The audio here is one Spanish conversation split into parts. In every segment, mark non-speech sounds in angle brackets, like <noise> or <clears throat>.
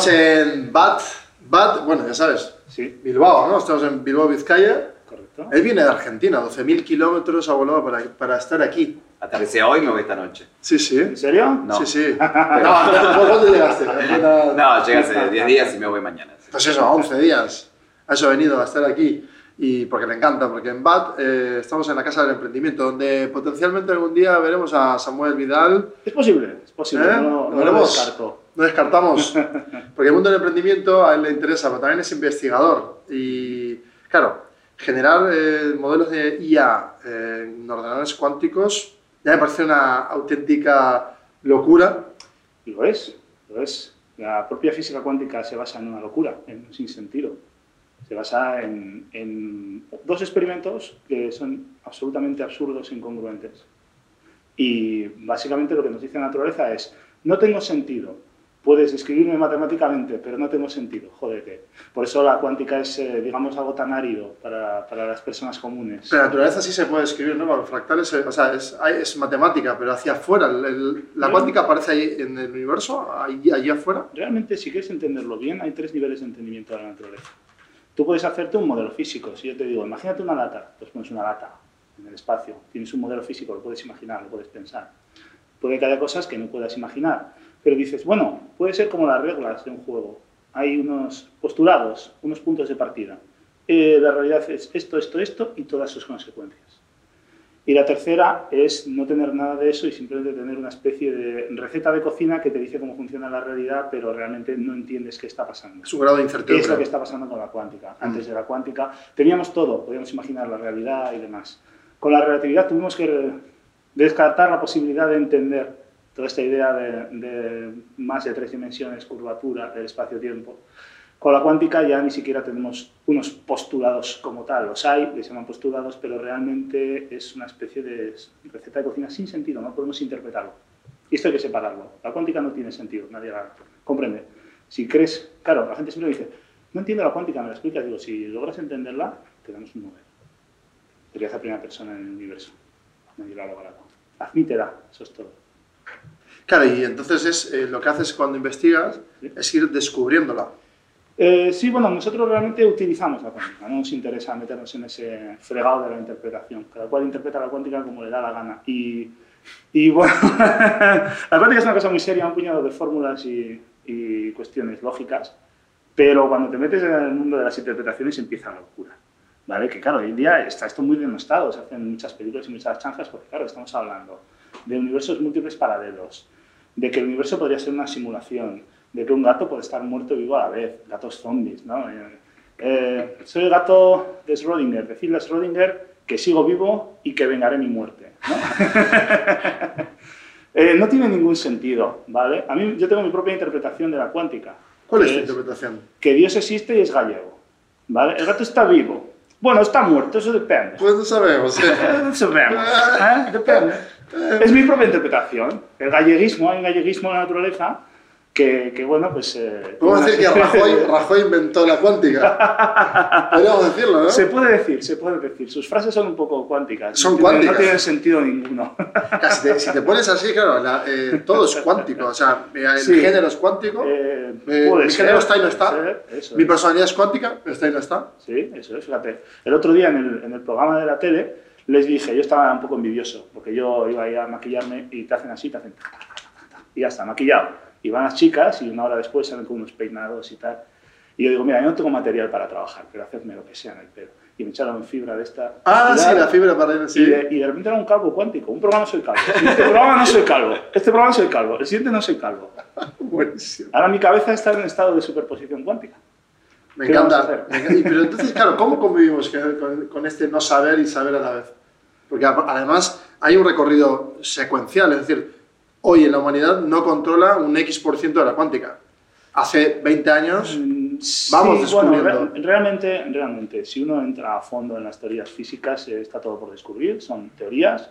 Estamos en BAT, BAT, bueno, ya sabes, Sí, Bilbao, ¿no? Estamos en Bilbao, Vizcaya. correcto. Él viene de Argentina, 12.000 kilómetros ha volado para, para estar aquí. Aterricé hoy y me voy esta noche. Sí, sí. ¿En serio? No. Sí, sí. <laughs> No, no, ¿Cuándo llegaste? No, No, llega hace 10 días y me voy mañana. Pues eso, 11 días. A eso ha venido a estar aquí. Y porque le encanta, porque en BAT eh, estamos en la Casa del Emprendimiento, donde potencialmente algún día veremos a Samuel Vidal. Es posible, es posible. ¿Eh? No, ¿Lo no lo veremos? descarto. No descartamos, <laughs> porque el mundo del emprendimiento a él le interesa, pero también es investigador. Y claro, generar eh, modelos de IA eh, en ordenadores cuánticos ya me parece una auténtica locura. Lo es, lo es. La propia física cuántica se basa en una locura, en un sinsentido. Se basa en, en dos experimentos que son absolutamente absurdos e incongruentes. Y básicamente lo que nos dice la naturaleza es, no tengo sentido, puedes describirme matemáticamente, pero no tengo sentido, jódete. Por eso la cuántica es, eh, digamos, algo tan árido para, para las personas comunes. Pero la naturaleza sí se puede escribir, ¿no? Los fractales, eh, o sea, es, es matemática, pero hacia afuera. el- el- la cuántica aparece ahí en el universo, ahí, allí afuera. Realmente, si quieres entenderlo bien, hay tres niveles de entendimiento de la naturaleza. Tú puedes hacerte un modelo físico. Si yo te digo, imagínate una lata, pues pones una lata en el espacio. Tienes un modelo físico, lo puedes imaginar, lo puedes pensar. Puede que haya cosas que no puedas imaginar. Pero dices, bueno, puede ser como las reglas de un juego. Hay unos postulados, unos puntos de partida. Eh, la realidad es esto, esto, esto y todas sus consecuencias. Y la tercera es no tener nada de eso y simplemente tener una especie de receta de cocina que te dice cómo funciona la realidad, pero realmente no entiendes qué está pasando. Es un grado de ¿Qué es lo que incertidumbre. está pasando con la cuántica? Antes de la cuántica teníamos todo, podíamos imaginar la realidad y demás. Con la relatividad tuvimos que descartar la posibilidad de entender toda esta idea de, de más de tres dimensiones, curvatura del espacio-tiempo. Con la cuántica ya ni siquiera tenemos unos postulados como tal. Los hay, les llaman postulados, pero realmente es una especie de receta de cocina sin sentido, no podemos interpretarlo. Y esto hay que separarlo. La cuántica no tiene sentido, nadie la comprende. Si crees, claro, la gente siempre dice, no entiendo la cuántica, me la explicas. Digo, si logras entenderla, te damos un modelo. Serías la primera persona en el universo. Nadie lo ha logrado. Admítela, eso es todo. Claro, y entonces es, eh, lo que haces cuando investigas es ir descubriéndola. Eh, sí, bueno, nosotros realmente utilizamos la cuántica, no nos interesa meternos en ese fregado de la interpretación. Cada cual interpreta la cuántica como le da la gana. Y, y bueno, <laughs> la cuántica es una cosa muy seria, un puñado de fórmulas y, y cuestiones lógicas, pero cuando te metes en el mundo de las interpretaciones empieza la locura. ¿Vale? Que claro, hoy en día está esto muy denostado, se hacen muchas películas y muchas chanzas, porque claro, estamos hablando de universos múltiples paralelos, de que el universo podría ser una simulación, de que un gato puede estar muerto y vivo a la vez, gatos zombies, ¿no? Eh, eh, soy el gato de Schrödinger, decirle a Schrödinger que sigo vivo y que vengaré mi muerte, ¿no? <laughs> Eh, no tiene ningún sentido, ¿vale? A mí, yo tengo mi propia interpretación de la cuántica. ¿Cuál es tu interpretación? Que Dios existe y es gallego, ¿vale? El gato está vivo. Bueno, está muerto, eso depende. Pues no sabemos. Eh, <laughs> no sabemos, ¿eh? <laughs> Depende. Es mi propia interpretación. El galleguismo, hay un galleguismo en la naturaleza que, que bueno, pues... eh, Podemos decir que Rajoy, de- Rajoy inventó la cuántica. <laughs> Podríamos decirlo, ¿no? Se puede decir, se puede decir. Sus frases son un poco cuánticas. Son cuánticas. No tienen sentido ninguno. Claro, Si te, si te pones así, claro, la- eh, todo es cuántico. O sea, eh, el Sí. género es cuántico, Eh, eh, mi género está y no está. ser, eso mi personalidad es cuántica, está y no está. Sí, eso es, fíjate. El otro día en el, en el programa de la tele les dije, yo estaba un poco envidioso, porque yo iba a ir a maquillarme y te hacen así, te hacen... Y ya está, maquillado. Y van las chicas y una hora después salen con unos peinados y tal. Y yo digo, mira, yo no tengo material para trabajar, pero hacedme lo que sea en el pelo. Y me echaron fibra de esta... Ah, y sí, la fibra para ir Y así. de, y de repente era un calvo cuántico. Un programa soy calvo. Este programa no soy calvo. Este programa soy calvo. El siguiente no soy calvo. <laughs> Buenísimo. Ahora mi cabeza está en estado de superposición cuántica. Me ¿Qué vamos a encanta. me encanta. Y, Pero entonces, claro, ¿cómo convivimos con, con- con este no saber y saber a la vez? Porque además hay un recorrido secuencial, es decir, hoy en la humanidad no controla un X% de la cuántica. Hace 20 años, Mm, Vamos bueno, descubriendo. re- realmente, realmente, si uno entra a fondo en las teorías físicas, eh, está todo por descubrir, son teorías,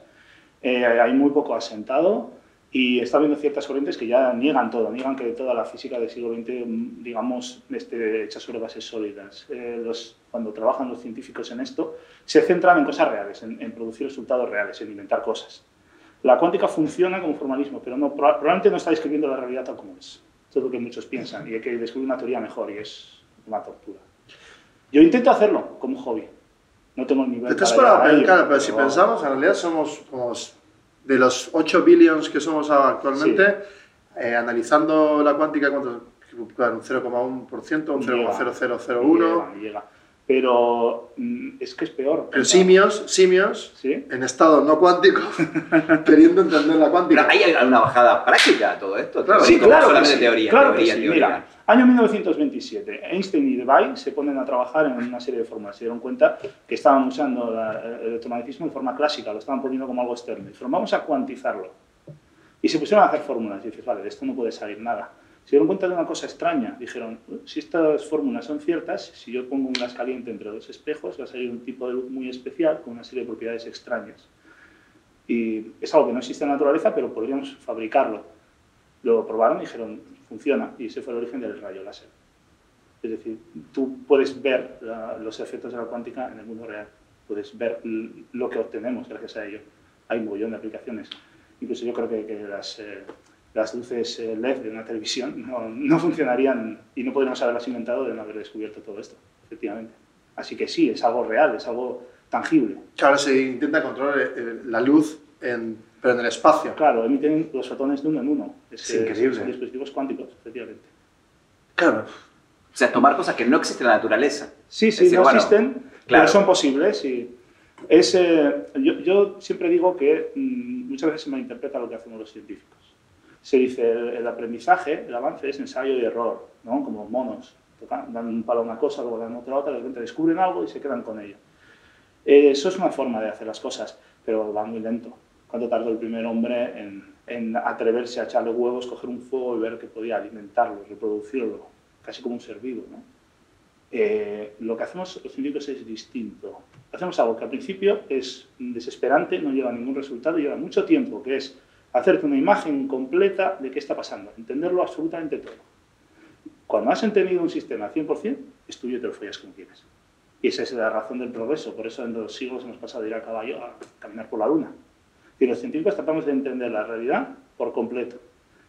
eh, hay muy poco asentado y está habiendo ciertas corrientes que ya niegan todo, niegan que toda la física del siglo XX, mm, digamos, esté hecha sobre bases sólidas. Eh, los, cuando trabajan los científicos en esto, se centran en cosas reales, en, en producir resultados reales, en inventar cosas. La cuántica funciona como formalismo, pero no, proba- probablemente no está describiendo la realidad tal como es. Todo lo que muchos piensan y hay que descubrir una teoría mejor y es una tortura. Yo intento hacerlo como hobby. No tengo el nivel Entonces, para para, llegar a ello, claro, pero si pensamos, en realidad somos como de los 8 billions que somos actualmente, eh, analizando la cuántica, ¿cuánto? Claro, un 0,1%, un Llega. 0,0001. Llega, llega. Pero mm, es que es peor. Pero simios, simios, ¿Sí? en estado no cuántico, <laughs> queriendo entender la cuántica. Pero hay alguna bajada práctica a todo esto. Claro. Sí, claro. solamente sí, teoría, claro teoría, que sí. teoría. Mira, año 1927, Einstein y Debye se ponen a trabajar en una serie de fórmulas. Se dieron cuenta que estaban usando el electromagnetismo de forma clásica, lo estaban poniendo como algo externo. Dijeron, vamos a cuantizarlo. Y se pusieron a hacer fórmulas. Y dices, vale, de esto no puede salir nada. Se dieron cuenta de una cosa extraña. Dijeron, si estas fórmulas son ciertas, si yo pongo un gas caliente entre dos espejos, va a salir un tipo de luz muy especial con una serie de propiedades extrañas. Y es algo que no existe en la naturaleza, pero podríamos fabricarlo. Lo probaron y dijeron, funciona, y ese fue el origen del rayo láser. Es decir, tú puedes ver la- los efectos de la cuántica en el mundo real, puedes ver lo que obtenemos gracias a ello. Hay un montón de aplicaciones. Incluso yo creo que, que las, eh, las luces eh, LED de una televisión no, no funcionarían y no podríamos haberlas inventado de no haber descubierto todo esto, efectivamente. Así que sí, es algo real, es algo tangible. Claro, se intenta controlar eh, la luz, en, pero en el espacio. Claro, emiten los fotones de uno en uno. Es increíble. Son dispositivos cuánticos, efectivamente. Claro. O sea, tomar cosas que no existen en la naturaleza. Sí, Es sí, decir, no bueno, existen, claro. pero son posibles. Y es, eh, yo, yo siempre digo que mm, muchas veces se malinterpreta lo que hacemos los científicos. Se dice, el, el aprendizaje, el avance es ensayo y error, ¿no? como monos. Tocan, dan un palo a una cosa, luego dan otra a otra, de repente descubren algo y se quedan con ello. Eh, eso es una forma de hacer las cosas, pero va muy lento. ¿Cuánto tardó el primer hombre en, en atreverse a echarle huevos, coger un fuego y ver que podía alimentarlo, reproducirlo, casi como un ser vivo? ¿no? Eh, lo que hacemos los científicos es distinto. Hacemos algo que al principio es desesperante, no lleva ningún resultado, lleva mucho tiempo, que es hacerte una imagen completa de qué está pasando, entenderlo absolutamente todo. Cuando has entendido un sistema al 100%, es tuyo y te lo follas como quieres. Y esa es la razón del progreso, por eso en los siglos hemos pasado de ir a caballo a caminar por la luna. Y los científicos tratamos de entender la realidad por completo.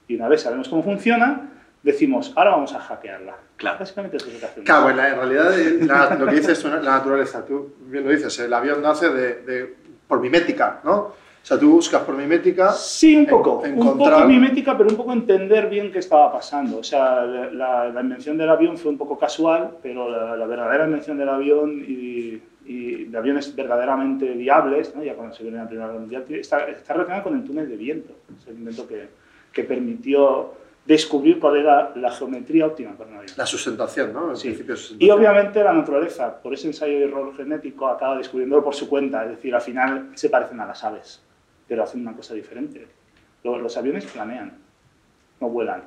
Y una vez sabemos cómo funciona, decimos, ahora vamos a hackearla. Claro. Básicamente eso es lo que hacemos. Claro, en, la- en realidad la- lo que dices es la naturaleza. Tú bien lo dices, el avión nace de, de- por mimética, ¿no? O sea, tú buscas por mimética. Sí, un poco. en- Un encontrar- poco mimética, pero un poco entender bien qué estaba pasando. O sea, la, la invención del avión fue un poco casual, pero la, la verdadera invención del avión y, y de aviones verdaderamente viables, ¿no? ya cuando se viene la Primera Guerra Mundial, está, está relacionada con el túnel de viento. Es el invento que, que permitió descubrir cuál era la geometría óptima para un avión. La sustentación, ¿no? El Sí. principio de Y sustentación. obviamente la naturaleza, por ese ensayo de error genético, acaba descubriéndolo por su cuenta. Es decir, al final se parecen a las aves, pero hacen una cosa diferente. Lo- Los, aviones planean, no vuelan.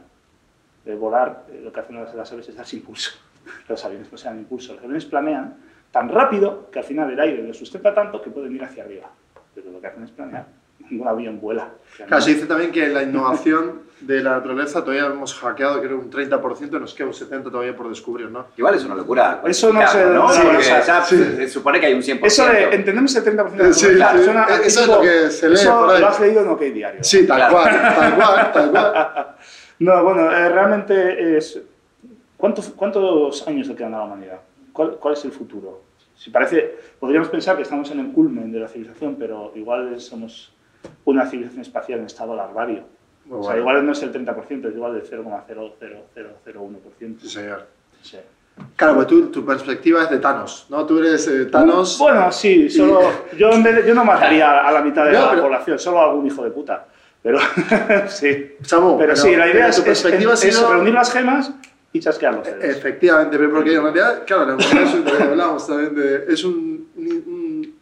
De volar, eh, lo que hacen las, las aves es darse impulso. <laughs> Los aviones no se dan impulso. Los aviones planean tan rápido que al final el aire les sustenta tanto que pueden ir hacia arriba. Pero lo que hacen es planear. Ningún avión vuela. Claro, se dice también que la innovación de la naturaleza todavía hemos hackeado, creo, un 30%, nos queda un 70% todavía por descubrir, ¿no? Igual es una locura. Eso no se- ¿no? sí, Porque o sea, ya sí. se supone que hay un 100%. Eso de entendemos el 30% de la Sí, suena Eso es lo que se lee eso por ahí. lo has leído en OK Diario. Sí, tal Claro. cual, tal cual, tal cual. <laughs> No, bueno, eh, realmente es... ¿Cuántos, ¿Cuántos años le quedan a la humanidad? ¿Cuál, cuál es el futuro? Si parece, podríamos pensar que estamos en el culmen de la civilización, pero igual somos una civilización espacial en estado larvario. Muy O sea, bueno. igual no es el 30%, es igual del 0,0001%. Sí, señor. Sí. Claro, pues tú, tu perspectiva es de Thanos, ¿no? Tú eres eh, Thanos. Bueno, sí, solo, <laughs> yo, vez de- yo no mataría a la mitad de No, la pero- población, solo a algún hijo de puta. Pero <laughs> sí. Samu, Pero sí, la idea pero es, es- perspectiva es sido- reunir las gemas y chasquear los dedos. Efectivamente, pero porque en realidad, claro, es un- lo que hablábamos también de, es un, un- un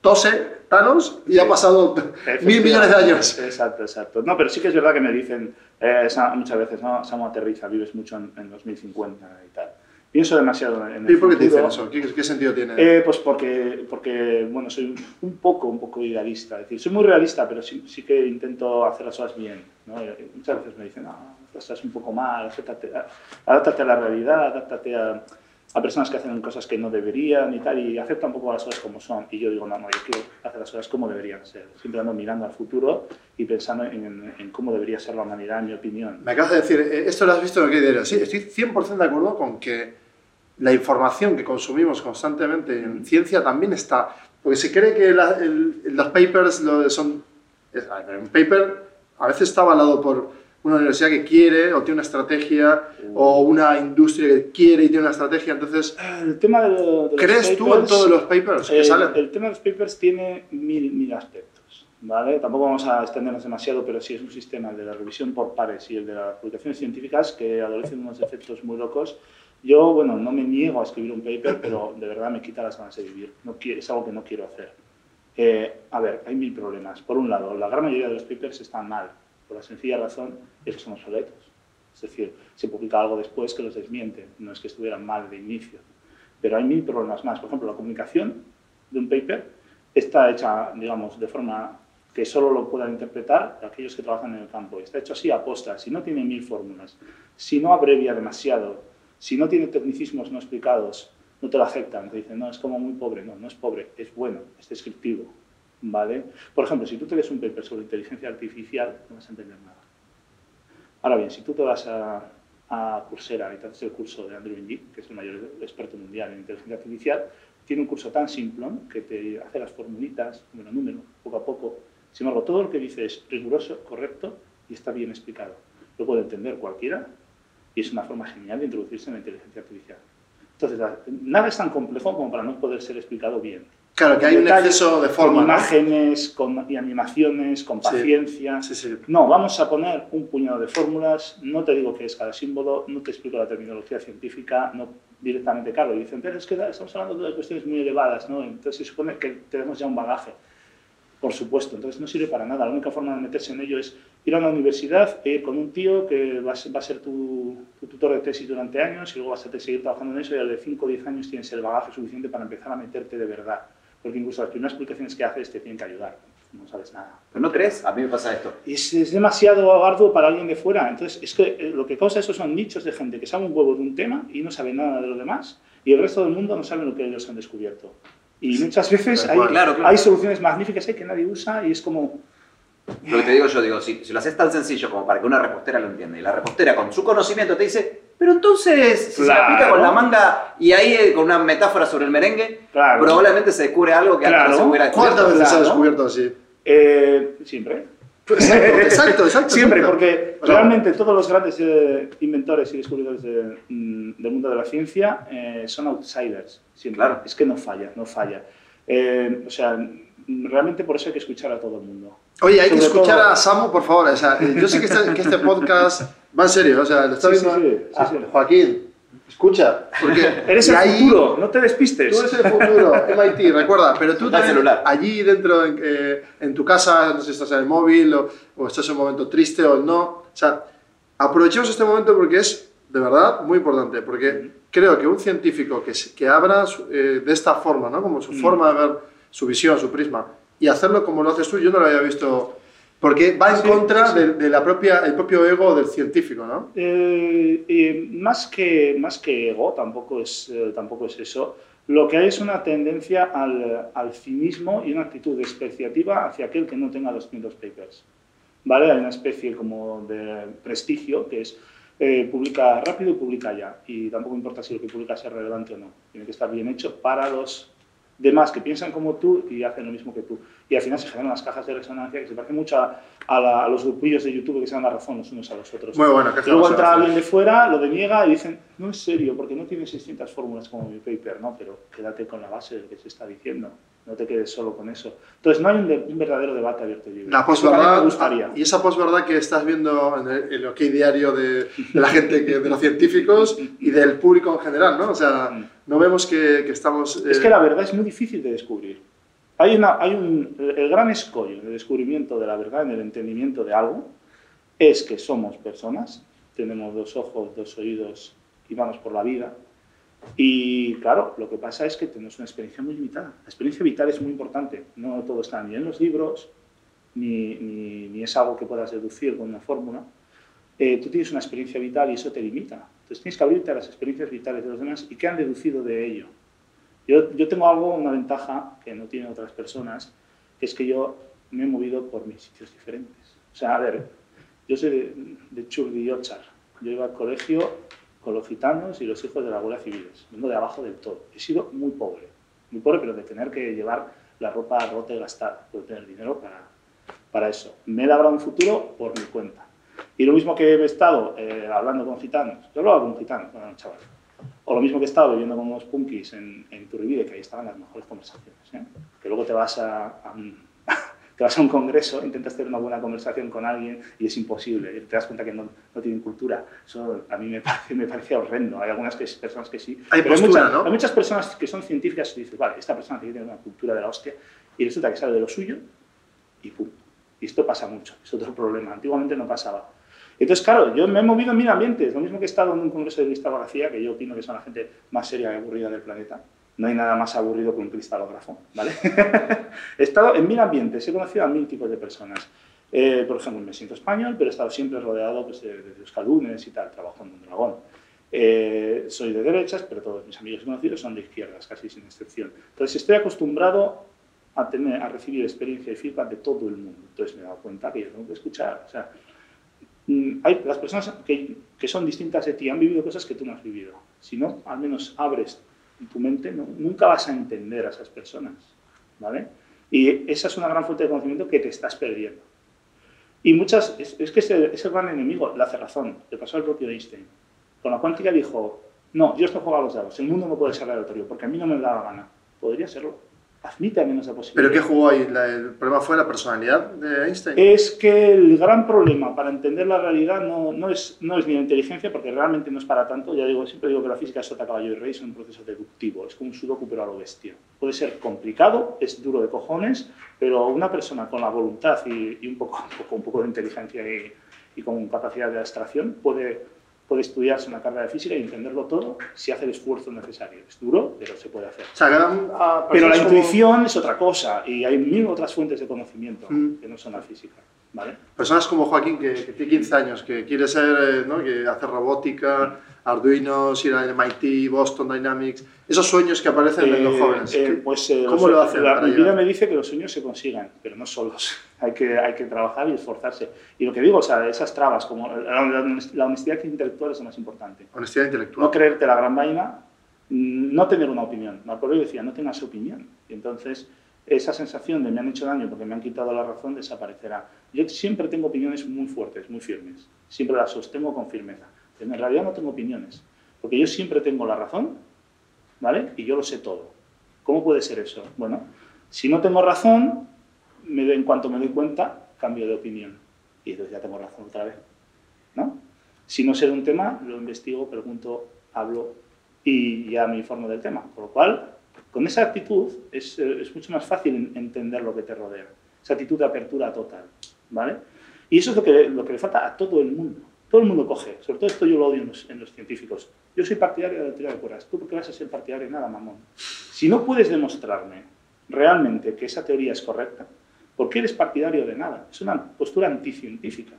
tose Thanos y ha pasado mil millones de años. Exacto, exacto. No, pero sí que es verdad que me dicen eh, muchas veces, ¿no? Samu aterriza, vives mucho en, en 2050 y tal. Pienso demasiado en el ¿Y por qué te dicen eso? ¿Qué, qué sentido tiene? Eh, pues porque, porque, bueno, soy un poco, un poco idealista. Es decir, soy muy realista, pero sí, sí que intento hacer las cosas bien. ¿no? Muchas veces me dicen, no, estás un poco mal, acéptate, adáptate a la realidad, adáptate a... a personas que hacen cosas que no deberían y tal, y aceptan un poco las cosas como son. Y yo digo, no, no, yo quiero hacer las cosas como deberían ser. Siempre ando mirando al futuro y pensando en, en cómo debería ser la humanidad, en mi opinión. Me acabas de decir, eh, esto lo has visto en el diario. Sí, estoy 100% de acuerdo con que la información que consumimos constantemente en ciencia también está. Porque se cree que la- el- los papers lo son. Un paper a veces está avalado por una universidad que quiere o tiene una estrategia o una industria que quiere y tiene una estrategia. Entonces, El tema de, lo- de los ¿crees tú en papers, todos los papers que el, salen? el tema de los papers tiene mil, mil aspectos, ¿vale? Tampoco vamos a extendernos demasiado, pero sí es un sistema el de la revisión por pares y el de las publicaciones científicas que adolecen unos efectos muy locos. Yo, bueno, no me niego a escribir un paper, pero de verdad me quita las ganas de vivir. No quiero, es algo que no quiero hacer. Eh, a ver, hay mil problemas. Por un lado, la gran mayoría de los papers están mal, por la sencilla razón es que son obsoletos. Es decir, se publica algo después que los desmiente, no es que estuvieran mal de inicio. Pero hay mil problemas más. Por ejemplo, la comunicación de un paper está hecha, digamos, de forma que solo lo puedan interpretar aquellos que trabajan en el campo. Está hecho así a posta, si no tiene mil fórmulas, si no abrevia demasiado, si no tiene tecnicismos no explicados, no te lo aceptan. Te dicen, no, es como muy pobre. No, no es pobre, es bueno, es descriptivo. ¿Vale? Por ejemplo, si tú te lees un paper sobre inteligencia artificial, no vas a entender nada. Ahora bien, si tú te vas a, a Coursera y te haces el curso de Andrew Ng, que es el mayor experto mundial en inteligencia artificial, tiene un curso tan simple que te hace las formulitas, número a número, poco a poco. Sin embargo, todo lo que dice es riguroso, correcto y está bien explicado. Lo puede entender cualquiera y es una forma genial de introducirse en la inteligencia artificial. Entonces, nada es tan complejo como para no poder ser explicado bien. Claro, que hay un Detalles, exceso de forma. Con ¿no? imágenes, con y animaciones, con paciencia. Sí, sí. No, vamos a poner un puñado de fórmulas, no te digo qué es cada símbolo, no te explico la terminología científica, no directamente, claro, y dicen, pero es que estamos hablando de cuestiones muy elevadas, ¿no? Entonces se supone que tenemos ya un bagaje, por supuesto, entonces no sirve para nada, la única forma de meterse en ello es ir a una universidad e ir con un tío que va a ser, va a ser tu, tu tutor de tesis durante años y luego vas a seguir trabajando en eso y al de 5 o 10 años tienes el bagaje suficiente para empezar a meterte de verdad, porque incluso las primeras explicaciones que haces te tienen que ayudar, no sabes nada. ¿Pero no crees? A mí me pasa esto. Es, es demasiado arduo para alguien de fuera. Entonces, es que eh, lo que causa eso son nichos de gente que sabe un huevo de un tema y no sabe nada de lo demás, y el resto del mundo no sabe lo que ellos han descubierto. Y muchas veces hay. Claro, claro. hay soluciones magníficas ahí que nadie usa y es como... Lo que te digo yo, digo, si, si lo haces tan sencillo como para que una repostera lo entienda, y la repostera con su conocimiento te dice, pero entonces, si se Claro. la aplica con la manga y ahí eh, con una metáfora sobre el merengue, Claro. probablemente se descubre algo que antes no Claro. se hubiera descubierto. ¿Cuántas veces se ha Claro. descubierto así? Eh, siempre. Exacto, exacto, exacto. Siempre, exacto. porque realmente todos los grandes eh, inventores y descubridores de, mm, del mundo de la ciencia eh, son outsiders. Siempre. Claro. Es que no falla, no falla. Eh, o sea, realmente por eso hay que escuchar a todo el mundo. Oye, hay que Sobre escuchar todo- a Samu, por favor. O sea, yo sé que este, que este podcast va en serio. O sea, lo está Sí, viendo. sí, sí, Ah, sí. Joaquín, escucha. Porque <laughs> Eres el ahí- futuro, no te despistes. Tú eres el futuro, <laughs> MIT, recuerda. Pero tú también, celular. allí dentro, en, eh, en tu casa, no sé si estás en el móvil o, o estás en un momento triste o no. O sea, aprovechemos este momento porque es de verdad muy importante. Porque creo que un científico que, que abra su- eh, de esta forma, ¿no? como su Mm. forma de ver su visión, su prisma, y hacerlo como lo haces tú, yo no lo había visto. Porque va en Sí, contra sí. de, de la propia, el propio ego del científico, ¿no? Eh, eh, más, que, más que ego, tampoco es, eh, tampoco es eso. Lo que hay es una tendencia al, al cinismo y una actitud despreciativa hacia aquel que no tenga los 500 papers. ¿Vale? Hay una especie como de prestigio que es eh, publica rápido y publica ya. Y tampoco importa si lo que publica sea relevante o no. Tiene que estar bien hecho para los demás que piensan como tú y hacen lo mismo que tú. Y al final se generan las cajas de resonancia que se parecen mucho a, a la- a los grupillos de YouTube que se dan la razón los unos a los otros. Muy bueno. que Luego entra alguien de fuera, lo deniega y dicen, no es serio, porque no tiene 600 fórmulas como mi paper, ¿no? Pero quédate con la base de lo que se está diciendo, no te quedes solo con eso. Entonces no hay un, de- un verdadero debate abierto y libre. La posverdad, gustaría. y esa posverdad que estás viendo en el, el OK diario de, de la gente, que, de los científicos y del público en general, ¿no? O sea, Mm. no vemos que, que estamos... Es eh, que la verdad es muy difícil de descubrir. Hay, una, hay un, el gran escollo de descubrimiento de la verdad en el entendimiento de algo es que somos personas, tenemos dos ojos, dos oídos y vamos por la vida. Y claro, lo que pasa es que tenemos una experiencia muy limitada. La experiencia vital es muy importante. No todo está ni en los libros, ni, ni, ni es algo que puedas deducir con una fórmula. Eh, tú tienes una experiencia vital y eso te limita. Entonces tienes que abrirte a las experiencias vitales de los demás y qué han deducido de ello. Yo, yo tengo algo, una ventaja que no tienen otras personas, que es que yo me he movido por mis sitios diferentes. O sea, a ver, yo soy de, de. Yo iba al colegio con los gitanos y los hijos de la Guardia Civiles. Vengo de abajo del todo. He sido muy pobre. Muy pobre, pero de tener que llevar la ropa rota y gastada. Puedo tener dinero para, para eso. Me he labrado un futuro por mi cuenta. Y lo mismo que he estado eh, hablando con gitanos. Yo hablaba con gitanos, bueno, chaval. O lo mismo que he estado viviendo con unos punkis en, en Turibide, que ahí estaban las mejores conversaciones. ¿eh? Que luego te vas a, a un, <laughs> te vas a un congreso, intentas tener una buena conversación con alguien y es imposible. Te das cuenta que no, no tienen cultura. Eso a mí me parece, me parece horrendo. Hay algunas que, personas que sí. Hay pero postura, hay, muchas, ¿no? hay muchas personas que son científicas y dices, vale, esta persona tiene que tener una cultura de la hostia y resulta que sabe de lo suyo y pum. Y esto pasa mucho, es otro problema. Antiguamente no pasaba. Entonces, claro, yo me he movido en mil ambientes. Lo mismo que he estado en un congreso de cristalografía, que yo opino que son la gente más seria y aburrida del planeta. No hay nada más aburrido que un cristalógrafo, ¿vale? <laughs> he estado en mil ambientes, he conocido a mil tipos de personas. Eh, por ejemplo, me siento español, pero he estado siempre rodeado pues, de, de euskaldunes y tal, trabajo en un dragón. Eh, soy de derechas, pero todos mis amigos conocidos son de izquierdas, casi sin excepción. Entonces, estoy acostumbrado a, tener, a recibir experiencia y feedback de todo el mundo. Entonces, me he dado cuenta que yo tengo que escuchar. O sea, hay las personas que, que, son distintas de ti han vivido cosas que tú no has vivido. Si no, al menos abres tu mente, nunca vas a entender a esas personas. ¿vale? Y esa es una gran fuente de conocimiento que te estás perdiendo. Y muchas, es, es que ese, ese gran enemigo, la cerrazón, le pasó al propio Einstein. Con la cuántica dijo, no, Dios no juega a los dados, el mundo no puede ser aleatorio, porque a mí no me da la gana. Podría serlo. Admite al menos la posibilidad. ¿Pero qué jugó ahí? ¿El problema fue la personalidad de Einstein? Es que el gran problema para entender la realidad no, no, es, no es ni la inteligencia, porque realmente no es para tanto. Ya digo, siempre digo que la física es sota, caballo y rey, es un proceso deductivo, es como un sudoku pero a lo bestia. Puede ser complicado, es duro de cojones, pero una persona con la voluntad y, y un, poco, <laughs> un, poco, un poco de inteligencia y, y con capacidad de abstracción puede puede estudiarse una carrera de física y entenderlo todo si hace el esfuerzo necesario. Es duro, pero se puede hacer. O sea, gran, ah, pero la intuición es otra cosa y hay mil otras fuentes de conocimiento mm. que no son la física. ¿Vale? Personas como Joaquín, que, que tiene 15 años, que quiere ser, ¿no? que hace robótica, Arduino, ir a MIT, Boston Dynamics, esos sueños que aparecen eh, en los jóvenes. Eh, pues, eh, ¿Cómo lo hacen? La, mi vida me dice que los sueños se consigan, pero no solos. <laughs> hay, que, hay que trabajar y esforzarse. Y lo que digo, o sea, esas trabas, como la, la honestidad intelectual es lo más importante. Honestidad intelectual. No creerte la gran vaina, no tener una opinión. Marco Aurelio decía, no tengas opinión. Y entonces esa sensación de me han hecho daño porque me han quitado la razón desaparecerá. Yo siempre tengo opiniones muy fuertes, muy firmes. Siempre las sostengo con firmeza. En realidad no tengo opiniones, porque yo siempre tengo la razón, ¿vale? Y yo lo sé todo. ¿Cómo puede ser eso? Bueno, si no tengo razón, me, en cuanto me doy cuenta, cambio de opinión. Y entonces ya tengo razón otra vez, ¿no? Si no sé de un tema, lo investigo, pregunto, hablo y ya me informo del tema. Con lo cual, con esa actitud es, es mucho más fácil entender lo que te rodea. Esa actitud de apertura total, ¿vale? Y eso es lo que, lo que le falta a todo el mundo. Todo el mundo coge, sobre todo esto yo lo odio en los, en los, científicos. Yo soy partidario de la teoría de cuerdas. ¿Tú por qué vas a ser partidario de nada, mamón? Si no puedes demostrarme realmente que esa teoría es correcta, ¿por qué eres partidario de nada? Es una postura anticientífica,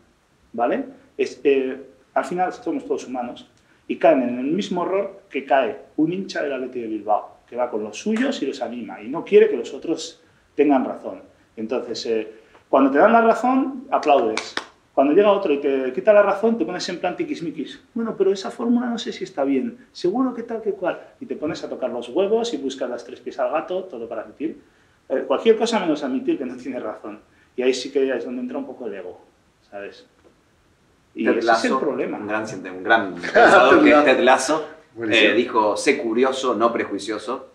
¿vale? Es, eh, al final somos todos humanos y caen en el mismo error que cae un hincha del Atleti de Bilbao, que va con los suyos y los anima y no quiere que los otros tengan razón. Entonces, eh, cuando te dan la razón, aplaudes. Cuando llega otro y te quita la razón, te pones en plan tiquismiquis. Bueno, pero esa fórmula no sé si está bien. Seguro que tal, que cual. Y te pones a tocar los huevos y buscas las tres pies al gato, todo para admitir. Eh, cualquier cosa menos admitir que no tienes razón. Y ahí sí que es donde entra un poco el ego, ¿sabes? Y Ted ese Lasso, es el problema. Un gran, un gran <laughs> pensador que es Ted Lasso. Eh, dijo, sé curioso, no prejuicioso.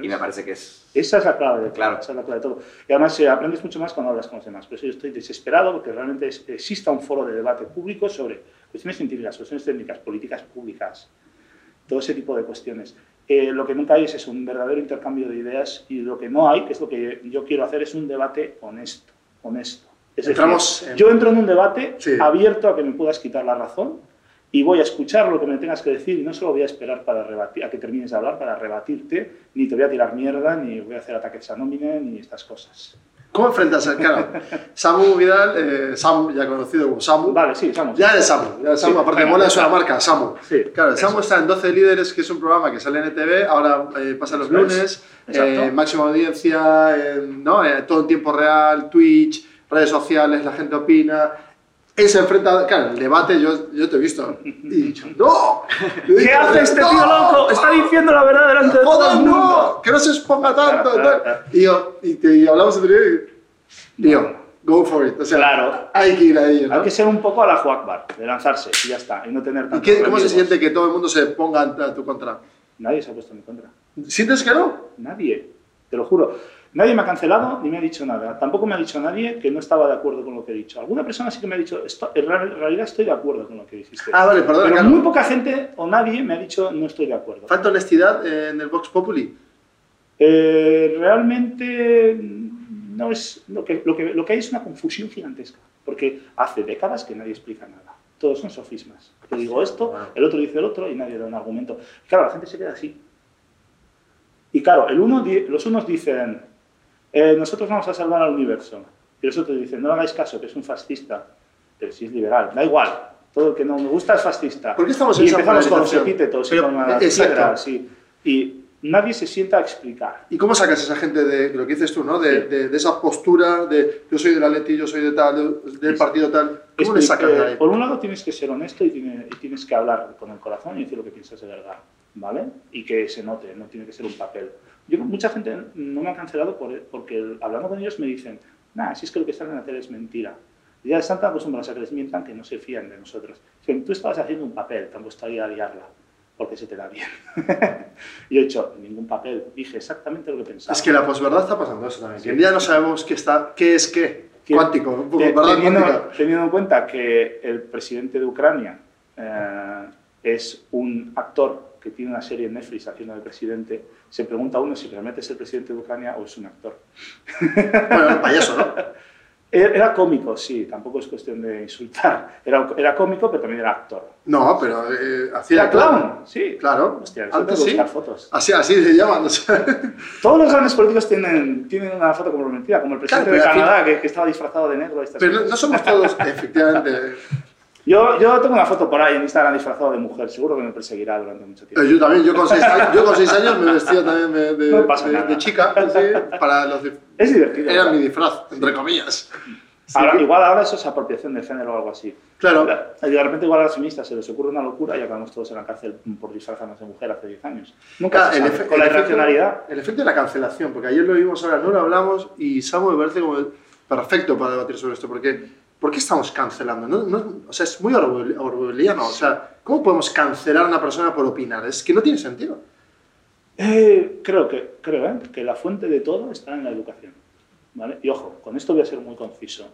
Y me parece que es... Esa es la clave, de, claro. esa es la clave de todo. Y además eh, aprendes mucho más cuando hablas con los demás. Por eso yo estoy desesperado porque realmente es, exista un foro de debate público sobre cuestiones científicas, cuestiones técnicas, políticas públicas, todo ese tipo de cuestiones. Eh, lo que nunca hay es eso, un verdadero intercambio de ideas y lo que no hay, que es lo que yo quiero hacer, es un debate honesto. honesto. Es decir, en... yo entro en un debate sí. abierto a que me puedas quitar la razón y voy a escuchar lo que me tengas que decir y no solo voy a esperar para rebatir, a que termines de hablar para rebatirte, ni te voy a tirar mierda, ni voy a hacer ataques a nómina, ni estas cosas. ¿Cómo enfrentas a, claro, Samu Vidal, eh, Samu, ya conocido como Samu. Vale, sí, Samu. Ya de Samu, ya de Samu, Sí, aparte mola es una marca, Samu. Sí, Claro, eso. Samu está en 12 Líderes, que es un programa que sale en ETV, ahora eh, pasa los lunes, eh, máxima audiencia, en- ¿no? Eh, todo en tiempo real, Twitch, redes sociales, la gente opina. Él se enfrenta, claro, el debate, yo, yo te he visto, y he dicho, ¡no! ¿Qué hace este tío loco? Está diciendo la verdad delante de todo ¡Joder, el mundo. no! ¡Que no se exponga tanto! Y, yo, y, te, y hablamos entre ellos y, tío, go for it. O sea, Claro. hay que ir a ello, ¿no? Hay que ser un poco a la Juakbar, de lanzarse y ya está, y no tener ¿Y tantos qué- cómo se siente que todo el mundo se ponga a tu contra? Nadie se ha puesto en mi contra. ¿Sientes que no? Nadie, te lo juro. Nadie me ha cancelado ni me ha dicho nada. Tampoco me ha dicho nadie que no estaba de acuerdo con lo que he dicho. Alguna persona sí que me ha dicho, "Esto- en real- en realidad estoy de acuerdo con lo que dijiste. Ah, vale, perdona, Pero claro. muy poca gente o nadie me ha dicho no estoy de acuerdo. ¿Falta honestidad en el Vox Populi? Eh, realmente no es lo que, lo, que, lo que hay es una confusión gigantesca, porque hace décadas que nadie explica nada. Todos son sofismas. Yo digo esto, el otro dice el otro y nadie da un argumento. Claro, la gente se queda así. Y claro, el uno, los unos dicen, eh, nosotros vamos a salvar al universo. Y los otros dicen, no hagáis caso, que es un fascista. Pero si es liberal, da igual. Todo el que no me gusta es fascista. ¿Por qué estamos en y empezamos con los epítetos y Pero, con las exacto. piedras. Y, y nadie se sienta a explicar. ¿Y cómo sacas a esa gente de lo que dices tú, ¿no? De, Sí. de- de esa postura de yo soy del Atleti, yo soy de tal, de- del partido tal. ¿Cómo le sacas de ahí? Por un lado tienes que ser honesto y, y tienes que hablar con el corazón y decir lo que piensas de verdad, ¿vale? Y que se note, no tiene que ser un papel. Yo mucha gente no me ha cancelado por, porque hablando con ellos me dicen, nada, si es que lo que sale en la tele es mentira. Y ya están tan acostumbrados a que les mientan que no se fían de nosotros. Dicen, tú estabas haciendo un papel, te han puesto ahí a liarla, porque se te da bien. <laughs> y yo he hecho ningún papel, dije exactamente lo que pensaba. Es que la posverdad está pasando eso también. Que en día no sabemos qué, está, qué es qué. Que- Cuántico, un poco, Te- ¿verdad? teniendo, Cuántica. teniendo en cuenta que el presidente de Ucrania eh, es un actor que tiene una serie en Netflix haciendo de presidente, se pregunta uno si realmente es el presidente de Ucrania o es un actor. Bueno, el payaso, ¿no? <laughs> Era cómico, sí, tampoco es cuestión de insultar. Era, era cómico, pero también era actor. No, pero eh, hacía Era clown, sí. Claro, Hostia, antes sí. buscar fotos. Así, así se llaman. Todos los grandes políticos tienen, tienen una foto comprometida, como el presidente Claro, de Canadá, que, que estaba disfrazado de negro. Pero no somos todos, <laughs> efectivamente. Yo, yo tengo una foto por ahí en Instagram disfrazado de mujer, seguro que me perseguirá durante mucho tiempo. Eh, Yo también, yo con seis años, yo con seis años me vestía también de, de- No de- de chica, sí, para los Es divertido. Era ¿verdad? mi disfraz, entre comillas. Sí, Ahora, igual ahora eso es apropiación de género o algo así. Claro, Y de repente igual a las feministas se les ocurre una locura y acabamos todos en la cárcel por disfrazarnos de mujer hace 10 años. Nunca Claro, el, Con la el efecto- irracionalidad. el efecto de la cancelación, porque ayer lo vimos, ahora no lo hablamos y Samu me parece como el perfecto para debatir sobre esto, porque ¿por qué estamos cancelando? No, no- o sea, es muy orwell- orwelliano, o sea, ¿cómo podemos cancelar a una persona por opinar? Es que no tiene sentido. Eh, creo que, creo, ¿eh? que la fuente de todo está en la educación. ¿vale? Y ojo, con esto voy a ser muy conciso.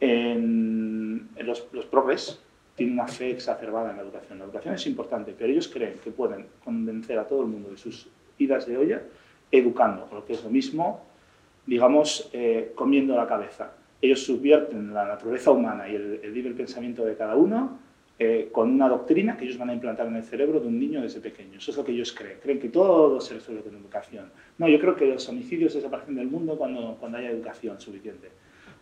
En, en los, los progres tienen una fe exacerbada en la educación. La educación es importante, pero ellos creen que pueden convencer a todo el mundo de sus idas de olla educando, lo que es lo mismo, digamos, eh, comiendo la cabeza. Ellos subvierten la naturaleza humana y el, el libre pensamiento de cada uno eh, con una doctrina que ellos van a implantar en el cerebro de un niño desde pequeño. Eso es lo que ellos creen. Creen que todo se resuelve con educación. No, yo creo que los homicidios desaparecen del mundo cuando, cuando haya educación suficiente.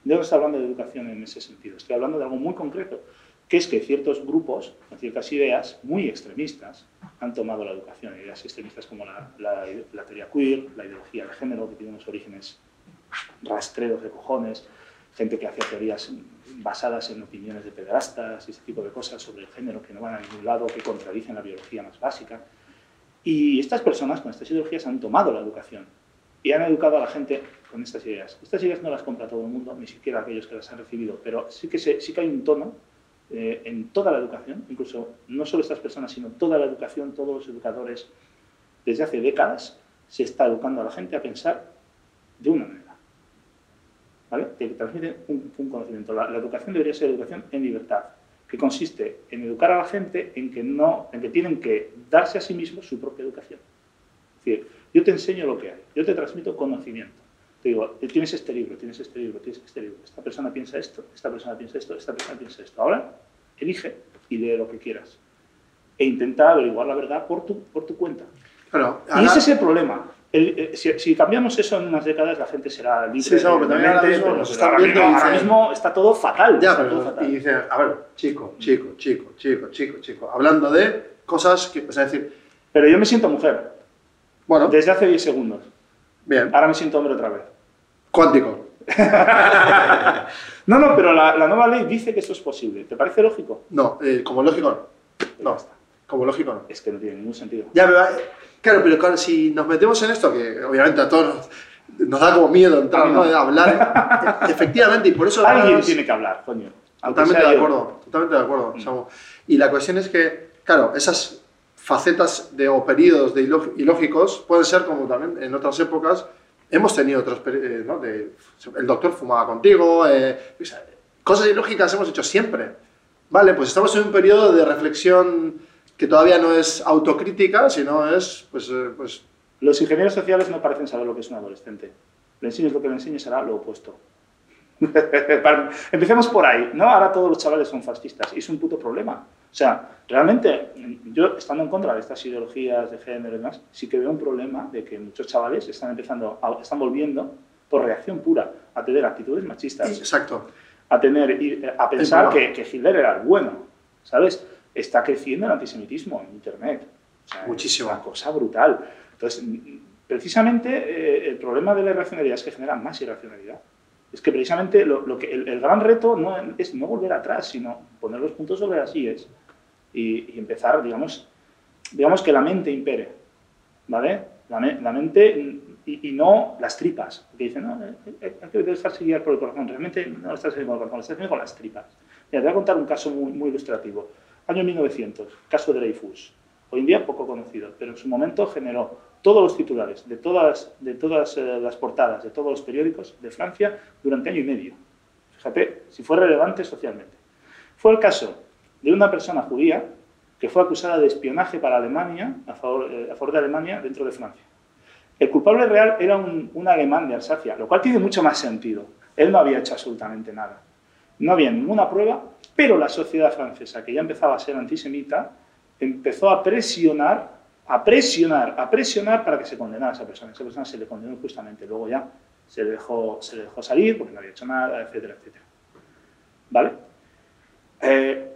Yo no estoy hablando de educación en ese sentido. Estoy hablando de algo muy concreto, que es que ciertos grupos, con ciertas ideas muy extremistas, han tomado la educación. Ideas extremistas como la, la- la teoría queer, la ideología de género, que tiene unos orígenes rastreros de cojones, gente que hacía teorías basadas en opiniones de pederastas y ese tipo de cosas sobre el género que no van a ningún lado, que contradicen la biología más básica. Y estas personas con estas ideologías han tomado la educación y han educado a la gente con estas ideas. Estas ideas no las compra todo el mundo, ni siquiera aquellos que las han recibido, pero sí que, sí que hay un tono eh, en toda la educación, incluso no solo estas personas, sino toda la educación, todos los educadores, desde hace décadas, se está educando a la gente a pensar de una manera. ¿Vale? Te transmite un, un conocimiento. La, la educación debería ser educación en libertad, que consiste en educar a la gente en que, no, en que tienen que darse a sí mismos su propia educación. Es decir, yo te enseño lo que hay, yo te transmito conocimiento. Te digo, tienes este libro, tienes este libro, tienes este libro. Esta persona piensa esto, esta persona piensa esto, esta persona piensa esto. Ahora, elige y lee lo que quieras. E intenta averiguar la verdad por tu, por tu cuenta. Y ahora- ese es el problema. El- eh, si, si cambiamos eso en unas décadas, la gente será libre. Sí, Samu, pero ahora mismo pero- nos pero están viendo ahora dicen- mismo está todo fatal. Ya, está todo pero fatal. y dice, a ver, chico, chico, chico, chico, chico, chico, chico, hablando de cosas que, es decir, Pero yo me siento mujer, bueno, desde hace 10 segundos. bien, Ahora me siento hombre otra vez. cuántico. <laughs> No, no, pero la, la nueva ley dice que esto es posible. ¿Te parece lógico? No, eh, como lógico no. No, como lógico no. Es que no tiene ningún sentido. Ya, pero, eh, claro, pero claro, si nos metemos en esto, que obviamente a todos nos, nos da como miedo entrar, no. De hablar, <laughs> efectivamente, y por eso... Alguien además- tiene que hablar, coño. Totalmente de yo. acuerdo, totalmente de acuerdo, Mm. Samu. Y la cuestión es que, claro, esas facetas de, o periodos de iló- ilógicos pueden ser como también en otras épocas hemos tenido otros, eh, ¿no? De, el doctor fumaba contigo, eh, cosas ilógicas hemos hecho siempre. Vale, pues estamos en un periodo de reflexión que todavía no es autocrítica, sino es, pues, eh, pues Los ingenieros sociales no parecen saber lo que es un adolescente. Le enseñes lo que le enseñes, será lo opuesto. <laughs> Empecemos por ahí, ¿no? Ahora todos los chavales son fascistas y es un puto problema. O sea, realmente, yo estando en contra de estas ideologías de género y demás, sí que veo un problema de que muchos chavales están empezando, a- están volviendo por reacción pura a tener actitudes machistas, exacto. a tener y a pensar que, que Hitler era el bueno, ¿sabes? Está creciendo el antisemitismo en Internet. O sea, Muchísimo. Es una cosa brutal. Entonces, precisamente eh, el problema de la irracionalidad es que genera más irracionalidad. Es que precisamente lo, lo que, el, el gran reto no es no volver atrás, sino poner los puntos sobre las IES y, y empezar, digamos, digamos que la mente impere, ¿vale? La, me- la mente y, y no las tripas. Que dicen, no, eh, eh, hay que dejarse guiar por el corazón. Realmente no lo estás haciendo con el corazón, lo estás haciendo con las tripas. Mira, te voy a contar un caso muy, muy ilustrativo. Año 1900, caso Dreyfus. Hoy en día poco conocido, pero en su momento generó todos los titulares de todas, de todas eh, las portadas de todos los periódicos de Francia durante año y medio. Fíjate, si fue relevante socialmente. Fue el caso de una persona judía que fue acusada de espionaje para Alemania, a favor, eh, de Alemania, dentro de Francia. El culpable real era un alemán de Alsacia, lo cual tiene mucho más sentido. Él no había hecho absolutamente nada. No había ninguna prueba, pero la sociedad francesa, que ya empezaba a ser antisemita, empezó a presionar, a presionar, a presionar para que se condenara a esa persona. Esa persona se le condenó justamente, luego ya se le dejó, se le dejó salir porque no había hecho nada, etcétera, etcétera. ¿Vale? Eh,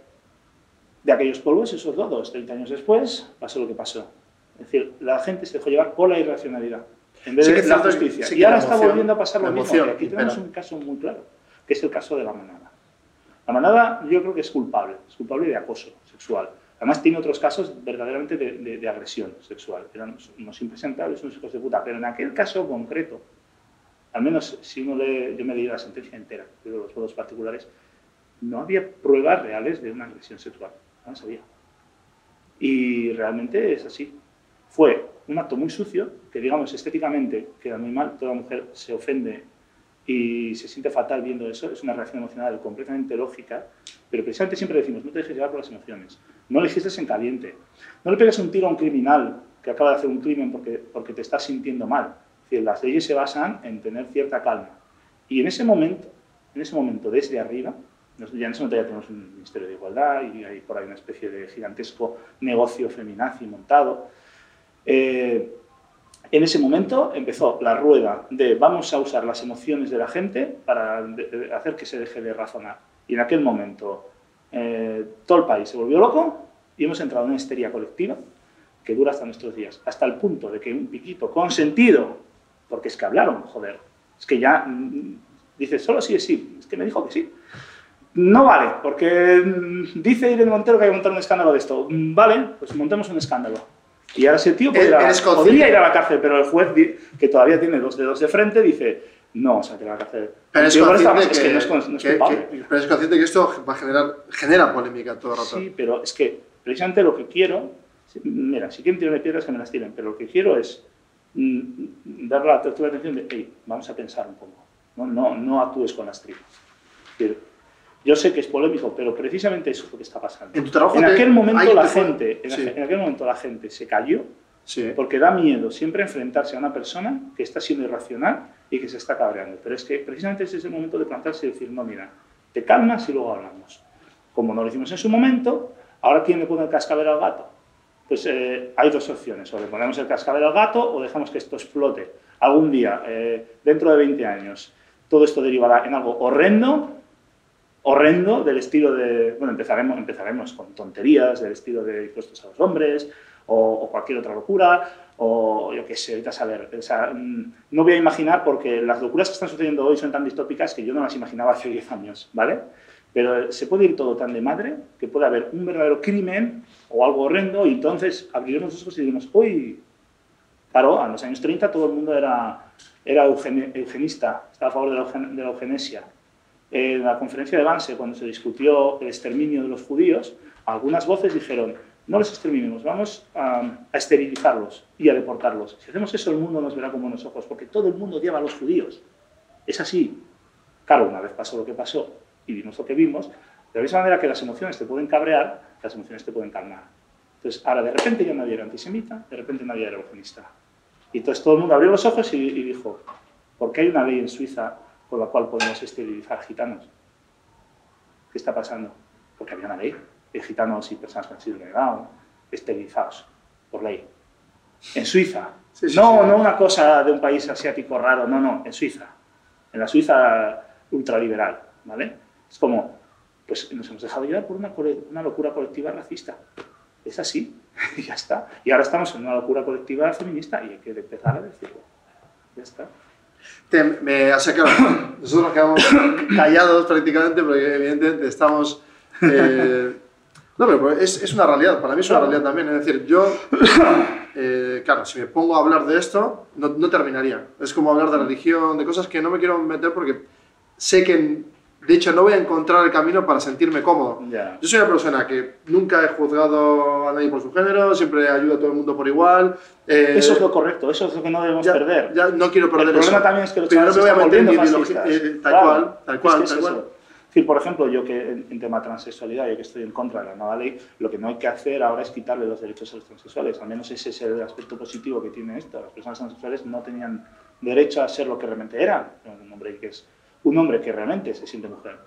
de aquellos polvos, esos lodos, 30 años después, pasó lo que pasó. Es decir, la gente se dejó llevar por la irracionalidad, en vez Sí de la justicia. sí y ahora está volviendo a pasar lo mismo. Y aquí tenemos un caso muy claro, que es el caso de la manada. La manada yo creo que es culpable, es culpable de acoso sexual. Además tiene otros casos verdaderamente de, agresión sexual. Eran unos, unos impresentables, unos hijos de puta. Pero en aquel caso concreto, al menos si uno lee, yo me leí la sentencia entera, pero los votos particulares, no había pruebas reales de una agresión sexual. No las había. Y realmente es así. Fue un acto muy sucio, que digamos estéticamente queda muy mal, toda mujer se ofende y se siente fatal viendo eso, es una reacción emocional completamente lógica, pero precisamente siempre decimos, no te dejes llevar por las emociones, no legisles en caliente, no le pegues un tiro a un criminal que acaba de hacer un crimen porque, porque te estás sintiendo mal. Es decir, las leyes se basan en tener cierta calma. Y en ese momento, en ese momento, desde arriba, ya en ese momento ya tenemos un Ministerio de Igualdad y hay por ahí una especie de gigantesco negocio feminazi montado. Eh, en ese momento empezó la rueda de vamos a usar las emociones de la gente para hacer que se deje de razonar. Y en aquel momento eh, todo el país se volvió loco y hemos entrado en una histeria colectiva que dura hasta nuestros días, hasta el punto de que un piquito consentido, porque es que hablaron, joder, es que ya mm, dice solo sí es sí, es que me dijo que sí. No vale, porque mm, dice Irene Montero que hay que montar un escándalo de esto. Mm, Vale, pues montemos un escándalo. Y ahora ese tío podría, ¿Eres consciente? podría ir a la cárcel, pero el juez, que todavía tiene dos dedos de frente, dice, no, o sea, que la cárcel. Pero es consciente es que, que no es, con- no es que- culpable. que- pero es consciente que esto va a generar genera polémica todo el rato. Sí, pero es que precisamente lo que quiero, mira, si quieren tirarme piedras que me las tiren, pero lo que quiero es mm, dar la tercera atención de, hey, vamos a pensar un poco, no, no, no actúes con las tripas. Yo sé que es polémico, pero precisamente eso es lo que está pasando. En tu trabajo En te- aquel momento la gente, en, Sí. en aquel momento la gente se cayó Sí. porque da miedo siempre enfrentarse a una persona que está siendo irracional y que se está cabreando. Pero es que precisamente ese es el momento de plantarse y decir, no, mira, te calmas y luego hablamos. Como no lo hicimos en su momento, ahora ¿quién le pone el cascabel al gato? Pues eh, hay dos opciones, o le ponemos el cascabel al gato o dejamos que esto explote. Algún día, eh, dentro de 20 años, todo esto derivará en algo horrendo, horrendo del estilo de, bueno, empezaremos, empezaremos con tonterías del estilo de impuestos a los hombres o, o cualquier otra locura, o yo qué sé, ahorita saber, o sea, mm, no voy a imaginar porque las locuras que están sucediendo hoy son tan distópicas que yo no las imaginaba hace 10 años, ¿vale? Pero se puede ir todo tan de madre que puede haber un verdadero crimen o algo horrendo y entonces abriremos los ojos y diremos, uy, claro, en los años 30 todo el mundo era, era eugen- eugenista, estaba a favor de la eugenesia. En la conferencia de Banse, cuando se discutió el exterminio de los judíos, algunas voces dijeron, no los exterminemos, vamos a, esterilizarlos y a deportarlos. Si hacemos eso, el mundo nos verá con buenos ojos, porque todo el mundo odiaba a los judíos. Es así. Claro, una vez pasó lo que pasó y vimos lo que vimos, de la misma manera que las emociones te pueden cabrear, las emociones te pueden calmar. Entonces, ahora de repente ya nadie era antisemita, de repente nadie era eugenista. Y entonces todo el mundo abrió los ojos y, y dijo, ¿por qué hay una ley en Suiza por la cual podemos esterilizar gitanos? ¿Qué está pasando? Porque había una ley de gitanos y personas con síndrome de Down esterilizados por ley. En Suiza. Sí, sí, no, sí. no una cosa de un país asiático raro, no, no, en Suiza. En la Suiza ultraliberal, ¿vale? Es como, pues nos hemos dejado llevar por una, una locura colectiva racista. Es así, <laughs> y ya está. Y ahora estamos en una locura colectiva feminista y hay que empezar a decirlo. Ya está. Te- me, o sea, claro, <coughs> nosotros nos quedamos <coughs> callados prácticamente porque evidentemente estamos... eh, no, pero es, es una realidad, para mí es una realidad también. Es decir, yo, <coughs> eh, claro, si me pongo a hablar de esto, no, no terminaría. Es como hablar de religión, de cosas que no me quiero meter porque sé que, de hecho, no voy a encontrar el camino para sentirme cómodo. Ya. Yo soy una persona que nunca he juzgado a nadie por su género, siempre ayudo a todo el mundo por igual. eh, Eso es lo correcto, eso es lo que no debemos ya, perder. ya no quiero perder El problema eso. también es que los Pero no me voy a meter en ideología, eh, tal Claro, cual, tal es cual, que es tal eso. cual. Es decir, por ejemplo, yo que en, en tema transexualidad, yo que estoy en contra de la nueva ley, lo que no hay que hacer ahora es quitarle los derechos a los transexuales. Al menos ese es el aspecto positivo que tiene esto. Las personas transexuales no tenían derecho a ser lo que realmente eran. Un hombre que es un hombre que realmente se siente mujer.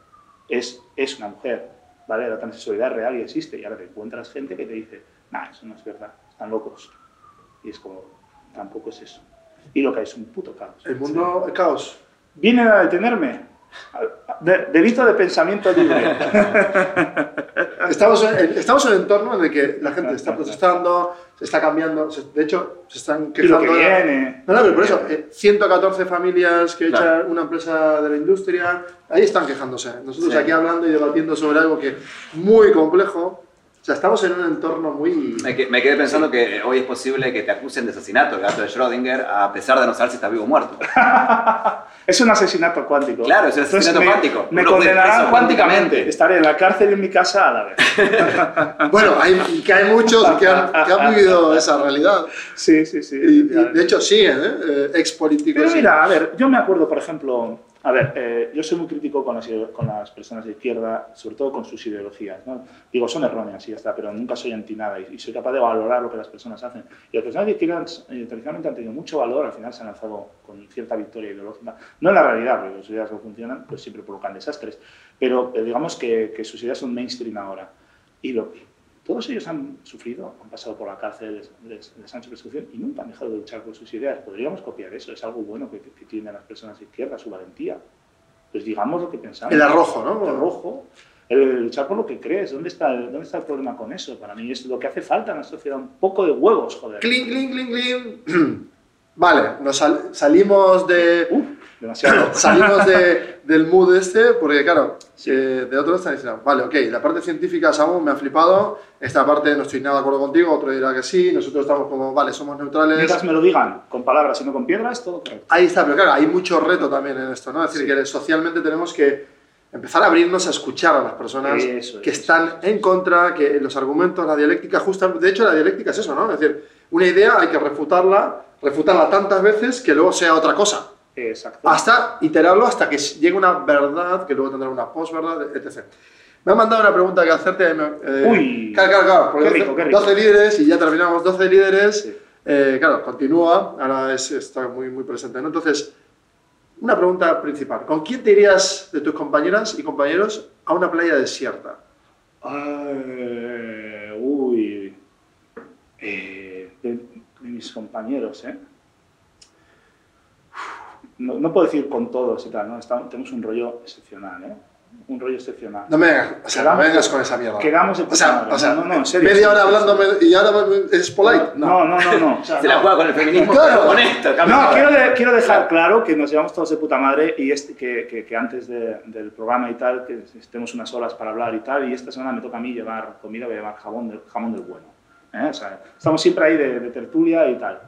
Es, es una mujer, ¿vale? La transexualidad real y existe. Y ahora te encuentras gente que te dice, nah, eso no es verdad, están locos. Y es como, tampoco es eso. Y lo que hay es un puto caos. El mundo es caos. ¿Vienen a detenerme? De- delito de pensamiento libre. <laughs> Estamos en, estamos en un entorno en el que la gente está protestando, se está cambiando, se- de hecho, se están y lo quejando. que viene. No, no, pero por eso, eh, 114 familias que Claro. echan una empresa de la industria, ahí están quejándose. Nosotros Sí. aquí hablando y debatiendo sobre algo que es muy complejo. O sea, estamos en un entorno muy... Me, que- me quedé pensando que hoy es posible que te acusen de asesinato, el gato de Schrödinger, a pesar de no saber si está vivo o muerto. <laughs> Es un asesinato cuántico. Claro, es un Entonces asesinato me- cuántico. Me puede condenarán cuánticamente. Estaré en la cárcel y en mi casa a la vez. <laughs> Bueno, hay, que hay muchos que han, que han vivido esa realidad. Sí, sí, sí. Y, y de hecho siguen, ¿eh? Eh, ex políticos. Pero mira, a ver, yo me acuerdo, por ejemplo, a ver, eh, yo soy muy crítico con las, con las personas de izquierda, sobre todo con sus ideologías. ¿no? Digo, son erróneas y ya está, pero nunca soy anti nada y, soy capaz de valorar lo que las personas hacen. Y las personas de izquierda eh, tradicionalmente han tenido mucho valor, al final se han lanzado con cierta victoria ideológica. No en la realidad, porque las ideas no funcionan, pues siempre provocan desastres, pero eh, digamos que, que sus ideas son mainstream ahora. Y lo, todos ellos han sufrido, han pasado por la cárcel, les, les- han hecho persecución y nunca han dejado de luchar por sus ideas. Podríamos copiar eso, es algo bueno que, que- que tienen las personas de izquierda, su valentía. Pues digamos lo que pensamos. El arrojo, ¿no? El arrojo. El luchar por lo que crees. ¿Dónde está, el, ¿Dónde está el problema con eso? Para mí es lo que hace falta en la sociedad, un poco de huevos, joder. Cling, cling, cling, cling. <clears throat> Vale, nos sal- salimos de... Uh, demasiado. <laughs> Salimos de- del mood este, porque claro, eh, de otros están diciendo, vale, ok, la parte científica, Samu, me ha flipado, esta parte no estoy nada de acuerdo contigo, otro dirá que sí, nosotros estamos como, vale, somos neutrales. Mientras me lo digan con palabras y no con piedras, todo correcto. Ahí está, pero claro, hay mucho reto también en esto, ¿no? Es decir, que socialmente tenemos que empezar a abrirnos a escuchar a las personas Eso que eso están en contra, que los argumentos, la dialéctica, justamente, de hecho la dialéctica es eso, ¿no? Es decir, una idea hay que refutarla, refutarla tantas veces que luego sea otra cosa. Exacto. Hasta iterarlo hasta que llegue una verdad, que luego tendrá una posverdad, etc. Me han mandado una pregunta que hacerte. eh, Uy. Claro, claro, claro. porque Qué rico, 12, qué rico. 12 líderes y ya terminamos 12 líderes. Sí. Eh, claro, continúa, ahora es- está muy, muy presente. ¿no? Entonces, una pregunta principal. ¿Con quién te irías de tus compañeras y compañeros a una playa desierta? Uy. Eh, de, de mis compañeros, ¿eh? No, no puedo decir con todos y tal, ¿no? Estamos- tenemos un rollo excepcional, ¿eh? Un rollo excepcional. No me vengas, o sea, no Quedamos- vengas con esa mierda. Quedamos o puta sea, o sea, no, no, en serio. media hora hablándome y ahora es polite. No, no, no, no. <laughs> Se la no. juega con el feminismo, Claro. con esto. No, quiero, de- quiero dejar claro que nos llevamos todos de puta madre y este, que, que- que antes de- del programa y tal, que estemos unas horas para hablar y tal, y esta semana me toca a mí llevar comida, voy a llevar jamón del, jamón del bueno. ¿eh? O sea, estamos siempre ahí de, de tertulia y tal.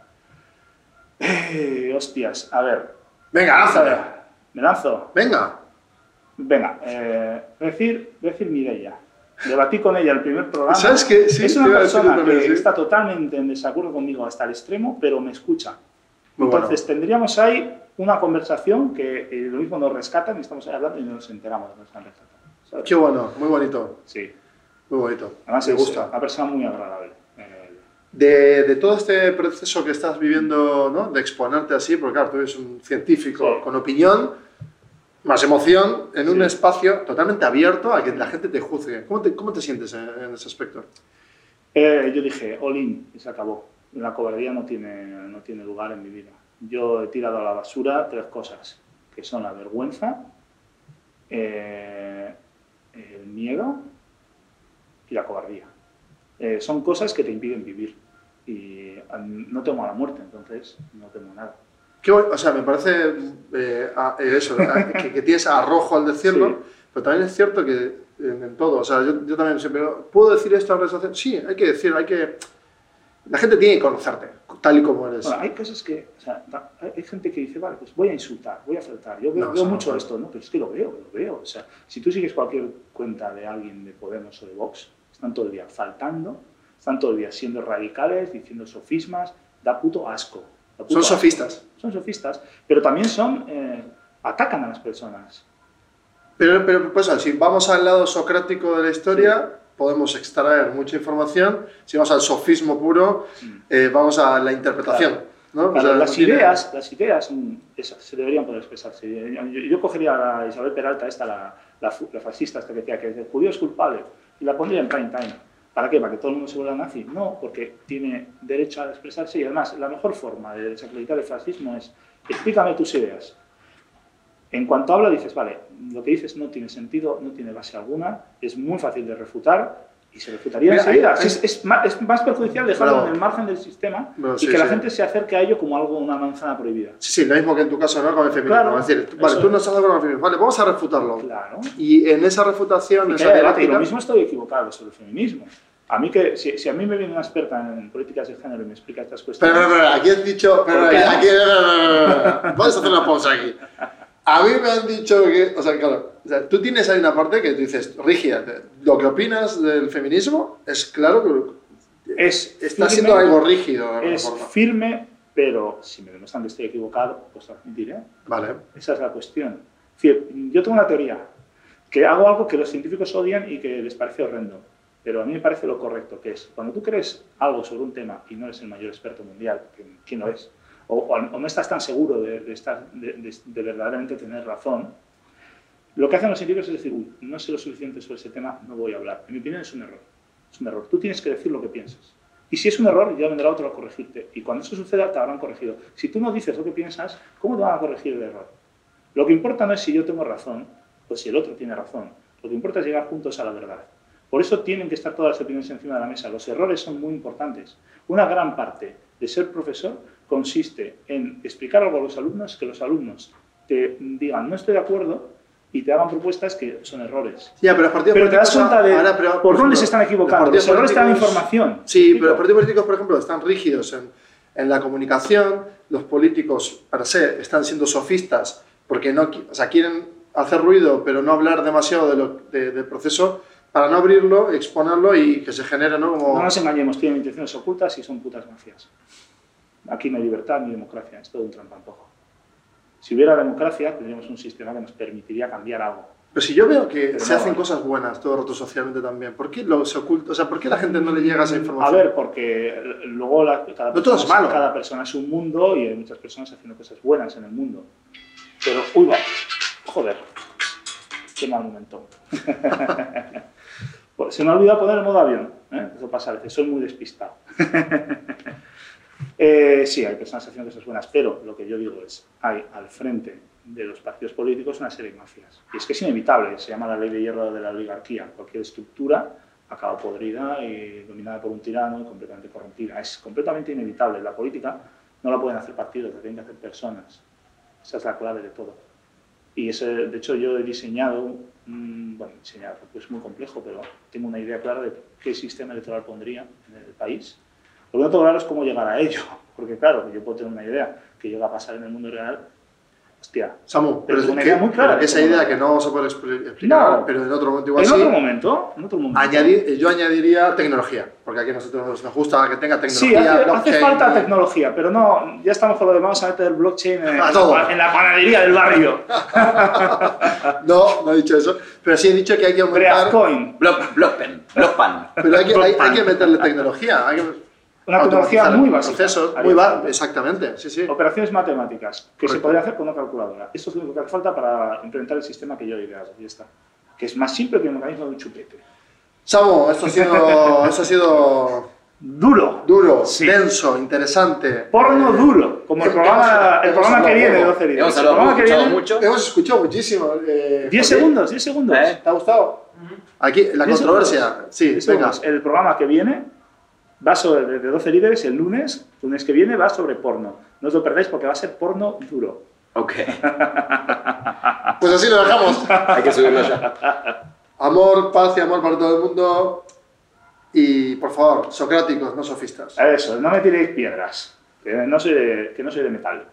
Eh, hostias, a ver. Venga, A lánzame. ver, ¿Me lanzo? Venga. Venga, eh, decir, decir Mireia. Debatí con ella el primer programa. ¿Sabes qué? Sí, es una persona también, que sí. está totalmente en desacuerdo conmigo hasta el extremo, pero me escucha. Muy bueno. Entonces tendríamos ahí una conversación que eh, lo mismo nos rescatan y estamos ahí hablando y no nos enteramos de que nos están rescatando. Qué bueno, muy bonito. Sí. Muy bonito. Además me es gusta. una persona muy agradable. De, de todo este proceso que estás viviendo, ¿no? de exponerte así, porque claro, tú eres un científico Sí. con opinión, más emoción, en un Sí. espacio totalmente abierto a que la gente te juzgue. ¿Cómo te, cómo te sientes en, en ese aspecto? eh, yo dije, all in, y se acabó. La cobardía no tiene, no tiene lugar en mi vida. Yo he tirado a la basura tres cosas, que son la vergüenza, eh, el miedo y la cobardía. Eh, son cosas que te impiden vivir. Y no temo a la muerte, entonces no temo nada. Bueno, o sea, me parece eh, a- eh, eso, a- que, que tienes arrojo al decirlo, Sí. pero también es cierto que en, en todo, o sea, yo, yo también siempre, ¿puedo decir esto en redes? Sí, hay que decir, hay que... La gente tiene que conocerte, tal y como eres. Bueno, hay cosas que, o sea, hay gente que dice, vale, pues voy a insultar, voy a faltar. Yo veo, No, veo no mucho puede. esto, ¿no? Pero es que lo veo, lo veo. O sea, si tú sigues cualquier cuenta de alguien de Podemos o de Vox, están todo el día faltando, están todo el día siendo radicales, diciendo sofismas, da puto asco. da puto Son asco. sofistas. Son sofistas, pero también son, eh, atacan a las personas. Pero, pero pues, si vamos al lado socrático de la historia, podemos extraer mucha información. Si vamos al sofismo puro, eh, vamos a la interpretación. ¿no? O Claro, sea, las no tiene- ideas, las ideas mm, esas, se deberían poder expresarse. Yo, yo cogería a Isabel Peralta, esta, la, la, la fascista, esta que decía que el judío es culpable, y la pondría en prime time. ¿Para qué? ¿Para que todo el mundo se vuelva nazi? No, porque tiene derecho a expresarse y además la mejor forma de desacreditar el fascismo es explícame tus ideas. En cuanto habla dices, vale, lo que dices no tiene sentido, no tiene base alguna, es muy fácil de refutar y se refutaría enseguida. hay- Es, es más, es más perjudicial dejarlo Bravo. en el margen del sistema Bueno, y sí, que la sí. gente se acerque a ello como algo, una manzana prohibida. Sí, sí, lo mismo que en tu caso, ¿no? Con el feminismo. Claro, es decir, vale, tú no es. estás de acuerdo con el feminismo. Vale, vamos a refutarlo. Claro. Y en esa refutación, Y esa debate. Y lo mismo estoy equivocado sobre el feminismo. A mí que, si, si a mí me viene una experta en políticas de género y me explica estas Pero, cuestiones... pero, pero, aquí has dicho. Pero, aquí, aquí- Vamos a hacer una pausa aquí. A mí me han dicho que. O sea, claro. O sea, tú tienes ahí una parte que tú dices, rígida. Lo que opinas del feminismo es claro que es está firme, siendo algo rígido de Es forma. firme, pero si me demuestran que estoy equivocado, pues admitiré. Vale. Esa es la cuestión. Yo tengo una teoría, que hago algo que los científicos odian y que les parece horrendo, pero a mí me parece lo correcto, que es, cuando tú crees algo sobre un tema y no eres el mayor experto mundial, que- ¿quién lo es? O, o- no estás tan seguro de, de estar, de- de verdaderamente tener razón, lo que hacen los científicos es decir, "Uy, no sé lo suficiente sobre ese tema, no voy a hablar. En mi opinión es un error. Es un error. Tú tienes que decir lo que piensas. Y si es un error, ya vendrá otro a corregirte. Y cuando eso suceda, te habrán corregido. Si tú no dices lo que piensas, ¿cómo te van a corregir el error? Lo que importa no es si yo tengo razón o si el otro tiene razón. Lo que importa es llegar juntos a la verdad. Por eso tienen que estar todas las opiniones encima de la mesa. Los errores son muy importantes. Una gran parte de ser profesor consiste en explicar algo a los alumnos, que los alumnos te digan no estoy de acuerdo y te hagan propuestas que son errores. Ya, pero los partidos Pero te das políticos cuenta de ahora, pero, por dónde ejemplo, se están equivocando. partidos Los errores te dan políticos- información. Sí, pero los partidos políticos, por ejemplo, están rígidos en, en la comunicación. Los políticos, per se, están siendo sofistas porque no, o sea, quieren hacer ruido, pero no hablar demasiado de lo- de- del proceso para no abrirlo, exponerlo y que se genere, ¿no? Como... No nos engañemos, tienen intenciones ocultas y son putas mafias. Aquí no hay libertad ni democracia, es todo un trampantojo. Si hubiera democracia, tendríamos un sistema que nos permitiría cambiar algo. Pero si yo veo que Pero se no, hacen vale. cosas buenas todo el rato socialmente también, ¿por qué lo se oculta? O sea, ¿por qué la gente no le llega esa A información? ver, porque luego la- cada, No persona, malo. cada persona es un mundo y hay muchas personas haciendo cosas buenas en el mundo. Pero, uy, va, joder, qué mal momento. <laughs> Pues, Se me ha olvidado poner el modo avión. ¿eh? Eso pasa a veces, soy muy despistado. <laughs> Eh, sí, hay personas haciendo cosas buenas, pero lo que yo digo es, hay al frente de los partidos políticos una serie de mafias. Y es que es inevitable, se llama la ley de hierro de la oligarquía. Cualquier estructura acaba podrida y dominada por un tirano y completamente corrompida. Es completamente inevitable. La política no la pueden hacer partidos, la tienen que hacer personas. Esa es la clave de todo. Y ese, de hecho yo he diseñado, mm, bueno, diseñar es muy complejo, pero tengo una idea clara de qué sistema electoral pondría en el país. Lo que no tengo claro es cómo llegar a ello, <laughs> porque claro, yo puedo tener una idea que llega a pasar en el mundo real, hostia. Samu, Pero es una que- idea muy clara esa idea que no se puede expli- explicar, No. pero en otro momento igual En sí, otro momento, en otro momento. añadir- yo añadiría tecnología, porque aquí a nosotros nos gusta que tenga Sí, tecnología, hace, hace blockchain, falta tecnología, pero no, ya estamos con lo de vamos a meter el blockchain en, <laughs> A todo. en la panadería del barrio. <laughs> No, no he dicho eso, pero sí he dicho que hay que aumentar, Breazcoin, Block, Blockpen, Blockpan. pero hay que, hay, hay que meterle tecnología, hay que una tecnología muy básica. procesos, muy falta. exactamente, sí, sí. Operaciones matemáticas que se Correcto. podría hacer con una calculadora. Esto es lo único que hace falta para implementar el sistema que yo he ideado. Y está. Que es más simple que el mecanismo de un chupete. Samu, esto ha sido, esto ha sido <laughs> Duro. duro, Sí. denso, interesante. Porno duro. Como el Hemos- programa, el hemos programa que viene de poco. 12 días. Hemos El hablado programa que escuchado viene- mucho. Hemos escuchado muchísimo. Eh, 10 Joaquín, segundos, 10 segundos. ¿Eh? ¿Te ha gustado? Aquí, la 10 controversia. segundos. Sí, 10 venga. segundos. El programa que viene va sobre, de 12 líderes el lunes, lunes que viene va sobre porno. No os lo perdáis porque va a ser porno duro. Ok, <laughs> Pues así lo dejamos. hay que subirlo ya. Amor, paz y amor para todo el mundo. Y por favor, socráticos, no sofistas. Eso, no me tiréis piedras. Que no soy de, que no soy de metal.